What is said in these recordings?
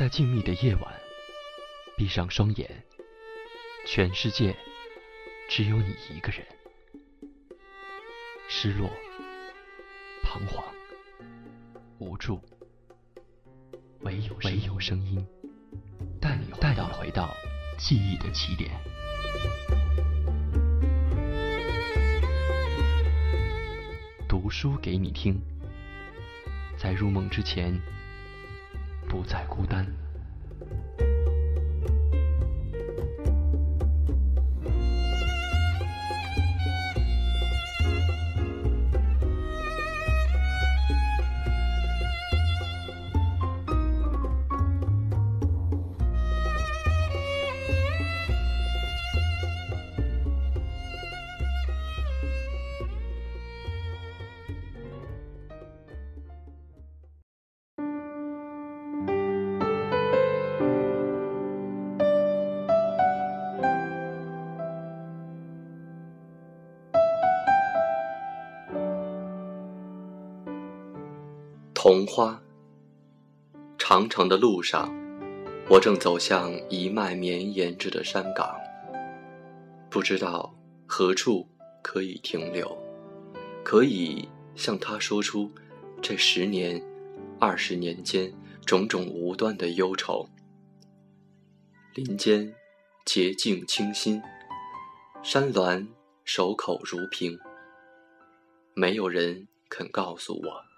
在静谧的夜晚，闭上双眼，全世界只有你一个人。失落、彷徨、无助，唯有唯有声音带你带你回到记忆的起点。读书给你听，在入梦之前，不再孤单。桐花。长长的路上，我正走向一脉绵延着的山岗，不知道何处可以停留，可以向他说出这十年、二十年间种种无端的忧愁。林间洁净清新，山峦守口如瓶，没有人肯告诉我。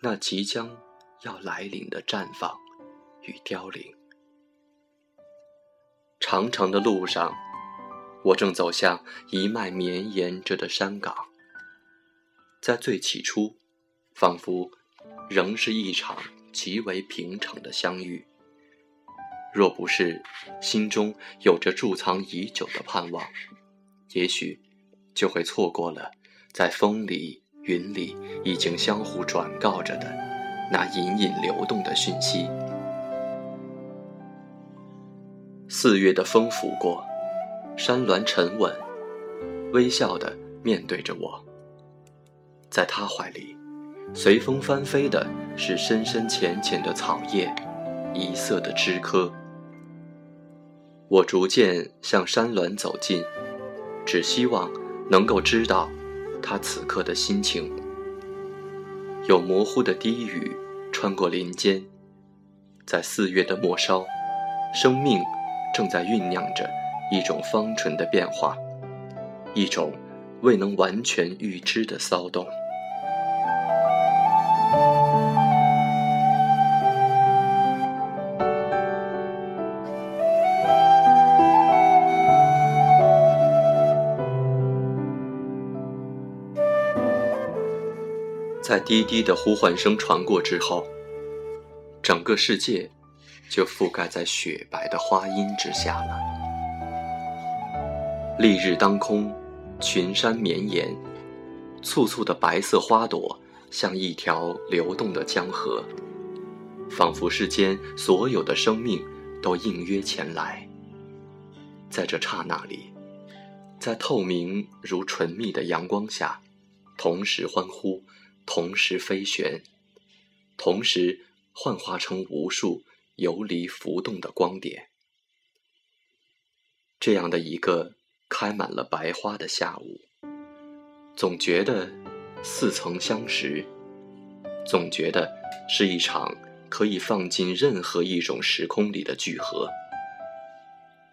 那即将要来临的绽放与凋零。长长的路上，我正走向一脉绵延着的山岗。在最起初，仿佛仍是一场极为平常的相遇。若不是心中有着贮藏已久的盼望，也许就会错过了在风里。云里已经相互转告着的那隐隐流动的讯息。四月的风拂过，山峦沉稳，微笑的面对着我。在他怀里，随风翻飞的是深深浅浅的草叶，一色的枝柯。我逐渐向山峦走近，只希望能够知道。他此刻的心情，有模糊的低语穿过林间，在四月的末梢，生命正在酝酿着一种芳醇的变化，一种未能完全预知的骚动。在滴滴的呼唤声传过之后，整个世界就覆盖在雪白的花荫之下了。丽日当空，群山绵延，簇簇的白色花朵像一条流动的江河，仿佛世间所有的生命都应约前来。在这刹那里，在透明如纯蜜的阳光下，同时欢呼。同时飞旋，同时幻化成无数游离浮动的光点。这样的一个开满了白花的下午，总觉得似曾相识，总觉得是一场可以放进任何一种时空里的聚合，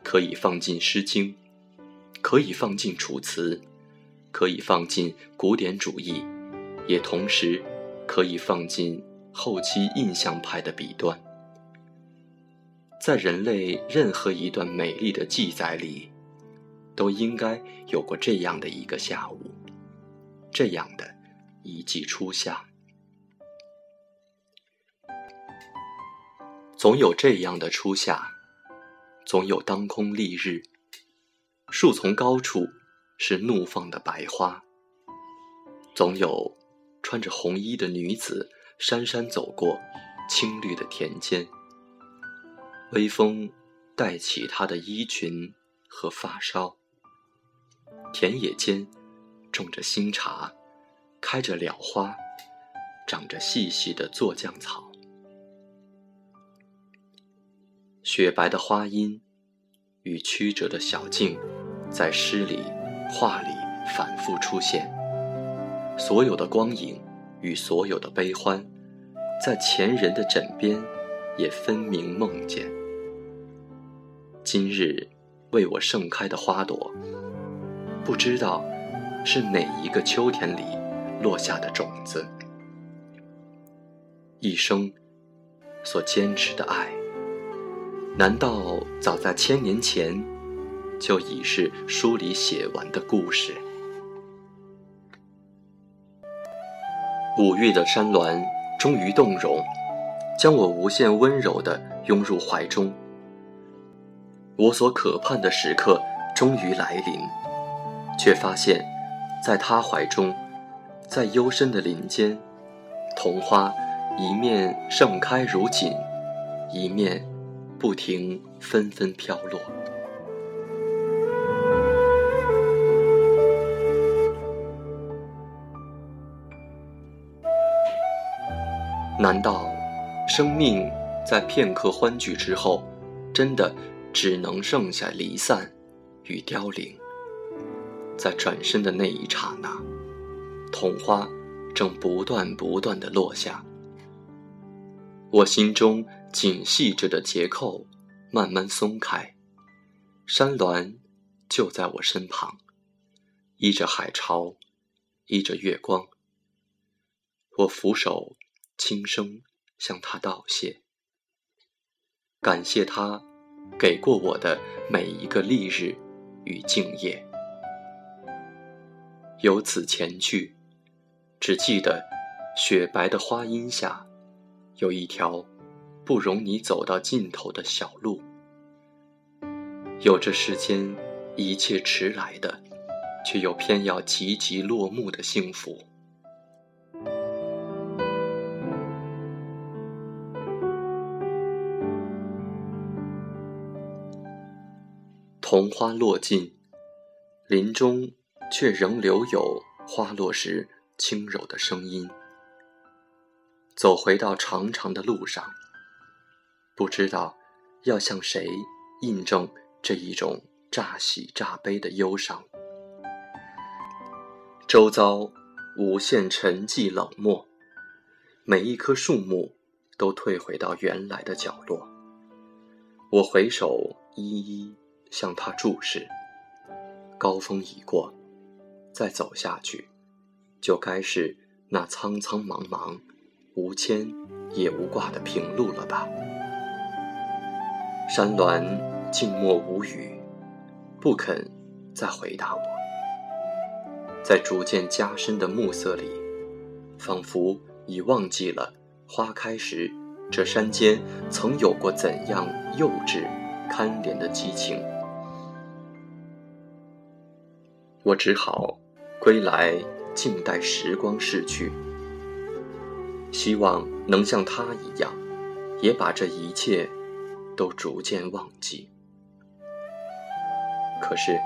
可以放进《诗经》，可以放进《楚辞》，可以放进古典主义。也同时可以放进后期印象派的笔端，在人类任何一段美丽的记载里，都应该有过这样的一个下午，这样的一季初夏，总有这样的初夏，总有当空丽日，树丛高处是怒放的白花，总有。穿着红衣的女子姗姗走过青绿的田间，微风带起她的衣裙和发梢。田野间种着新茶，开着蓼花，长着细细的做酱草。雪白的花荫与曲折的小径，在诗里、画里反复出现。所有的光影与所有的悲欢，在前人的枕边也分明梦见。今日为我盛开的花朵，不知道是哪一个秋天里落下的种子。一生所坚持的爱。难道早在千年前，就已是书里写完的故事？五月的山峦终于动容，将我无限温柔地拥入怀中。我所渴盼的时刻终于来临，却发现，在他怀中，在幽深的林间，桐花一面盛开如锦，一面。不停纷纷飘落，难道生命在片刻欢聚之后，真的只能剩下离散与凋零？在转身的那一刹那，桐花正不断不断的落下，我心中。紧系着的结扣慢慢松开，山峦就在我身旁，依着海潮，依着月光。我俯首轻声向他道谢，感谢他给过我的每一个历日与敬业。由此前去，只记得雪白的花荫下有一条。不容你走到尽头的小路，有着世间一切迟来的，却又偏要急急落幕的幸福。桐花落尽，林中却仍留有花落时轻柔的声音。走回到长长的路上。不知道要向谁印证这一种乍喜乍悲的忧伤。周遭无限沉寂冷漠，每一棵树木都退回到原来的角落。我回首一一向他注视。高峰已过，再走下去，就该是那苍苍茫茫、无牵也无挂的平路了吧。山峦静默无语，不肯再回答我。在逐渐加深的暮色里，仿佛已忘记了花开时这山间曾有过怎样幼稚、堪怜的激情。我只好归来，静待时光逝去，希望能像他一样，也把这一切。都逐渐忘记，可是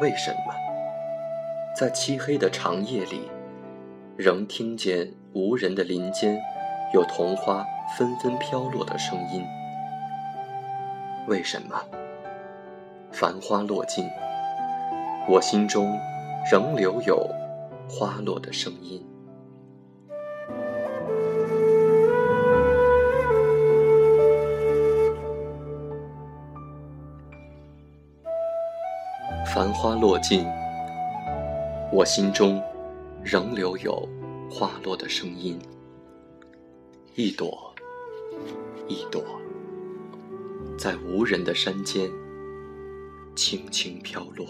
为什么在漆黑的长夜里，仍听见无人的林间有桐花纷纷飘落的声音？为什么繁花落尽，我心中仍留有花落的声音？繁花落尽，我心中仍留有花落的声音，一朵一朵，在无人的山间轻轻飘落。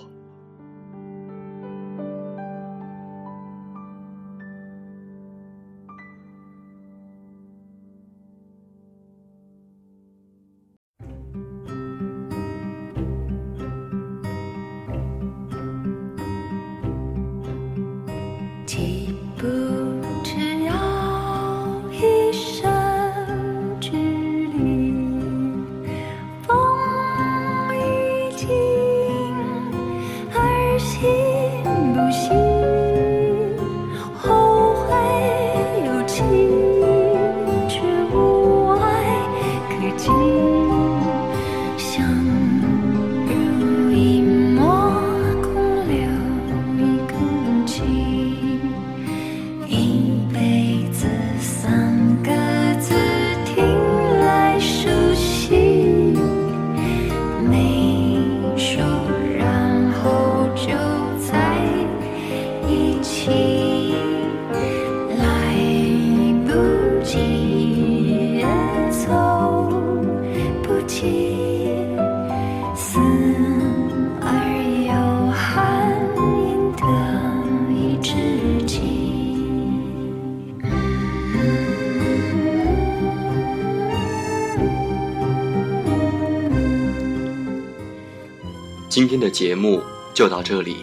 今天的节目就到这里，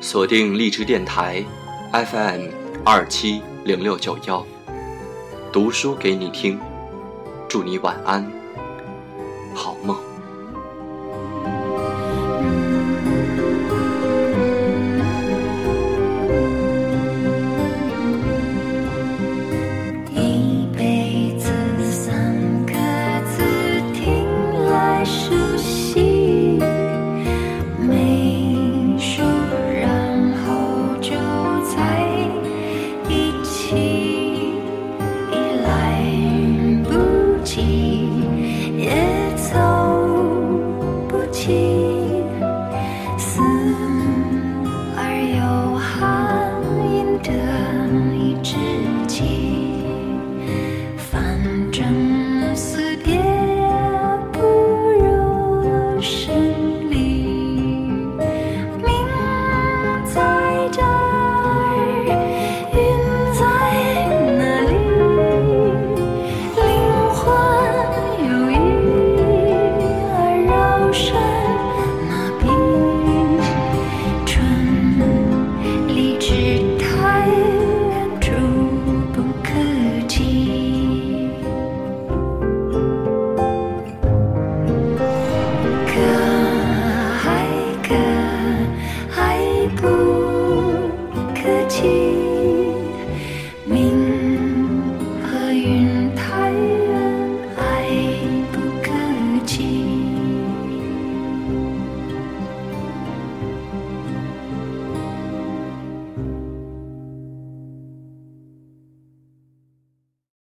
锁定荔枝电台 FM 二七零六九幺，读书给你听，祝你晚安，好梦。